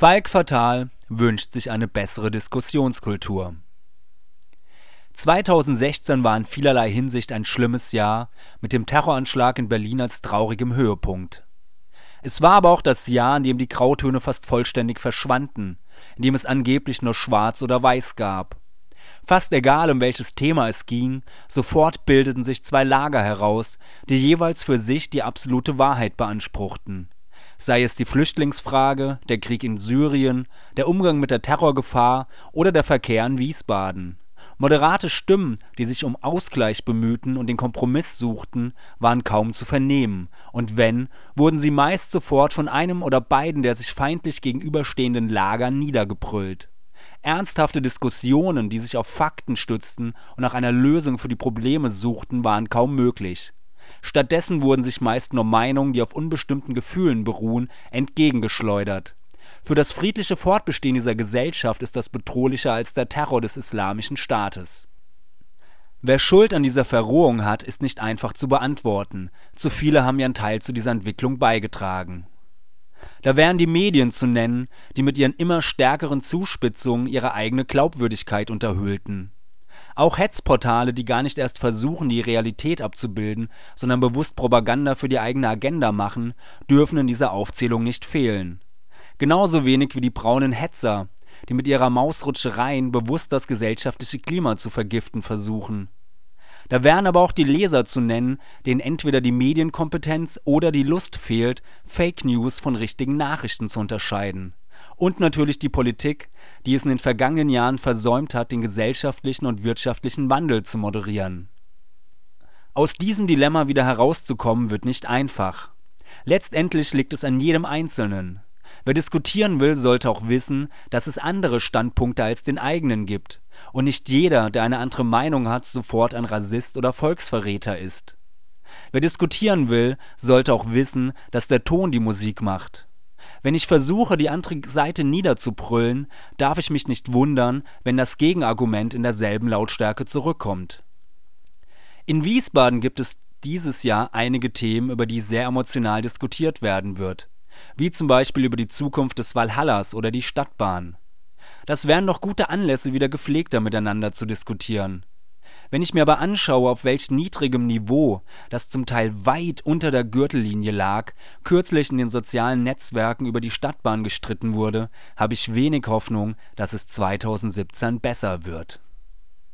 Falk Fatal wünscht sich eine bessere Diskussionskultur. 2016 war in vielerlei Hinsicht ein schlimmes Jahr, mit dem Terroranschlag in Berlin als traurigem Höhepunkt. Es war aber auch das Jahr, in dem die Grautöne fast vollständig verschwanden, in dem es angeblich nur Schwarz oder Weiß gab. Fast egal, um welches Thema es ging, sofort bildeten sich zwei Lager heraus, die jeweils für sich die absolute Wahrheit beanspruchten sei es die Flüchtlingsfrage, der Krieg in Syrien, der Umgang mit der Terrorgefahr oder der Verkehr in Wiesbaden. Moderate Stimmen, die sich um Ausgleich bemühten und den Kompromiss suchten, waren kaum zu vernehmen, und wenn, wurden sie meist sofort von einem oder beiden der sich feindlich gegenüberstehenden Lager niedergebrüllt. Ernsthafte Diskussionen, die sich auf Fakten stützten und nach einer Lösung für die Probleme suchten, waren kaum möglich Stattdessen wurden sich meist nur Meinungen, die auf unbestimmten Gefühlen beruhen, entgegengeschleudert. Für das friedliche Fortbestehen dieser Gesellschaft ist das bedrohlicher als der Terror des Islamischen Staates. Wer Schuld an dieser Verrohung hat, ist nicht einfach zu beantworten, zu viele haben ihren Teil zu dieser Entwicklung beigetragen. Da wären die Medien zu nennen, die mit ihren immer stärkeren Zuspitzungen ihre eigene Glaubwürdigkeit unterhöhlten auch Hetzportale, die gar nicht erst versuchen, die Realität abzubilden, sondern bewusst Propaganda für die eigene Agenda machen, dürfen in dieser Aufzählung nicht fehlen. Genauso wenig wie die braunen Hetzer, die mit ihrer Mausrutschereien bewusst das gesellschaftliche Klima zu vergiften versuchen. Da wären aber auch die Leser zu nennen, denen entweder die Medienkompetenz oder die Lust fehlt, Fake News von richtigen Nachrichten zu unterscheiden und natürlich die Politik, die es in den vergangenen Jahren versäumt hat, den gesellschaftlichen und wirtschaftlichen Wandel zu moderieren. Aus diesem Dilemma wieder herauszukommen, wird nicht einfach. Letztendlich liegt es an jedem Einzelnen. Wer diskutieren will, sollte auch wissen, dass es andere Standpunkte als den eigenen gibt und nicht jeder, der eine andere Meinung hat, sofort ein Rassist oder Volksverräter ist. Wer diskutieren will, sollte auch wissen, dass der Ton die Musik macht. Wenn ich versuche, die andere Seite niederzubrüllen, darf ich mich nicht wundern, wenn das Gegenargument in derselben Lautstärke zurückkommt. In Wiesbaden gibt es dieses Jahr einige Themen, über die sehr emotional diskutiert werden wird, wie zum Beispiel über die Zukunft des Walhallas oder die Stadtbahn. Das wären doch gute Anlässe, wieder gepflegter miteinander zu diskutieren. Wenn ich mir aber anschaue, auf welch niedrigem Niveau, das zum Teil weit unter der Gürtellinie lag, kürzlich in den sozialen Netzwerken über die Stadtbahn gestritten wurde, habe ich wenig Hoffnung, dass es 2017 besser wird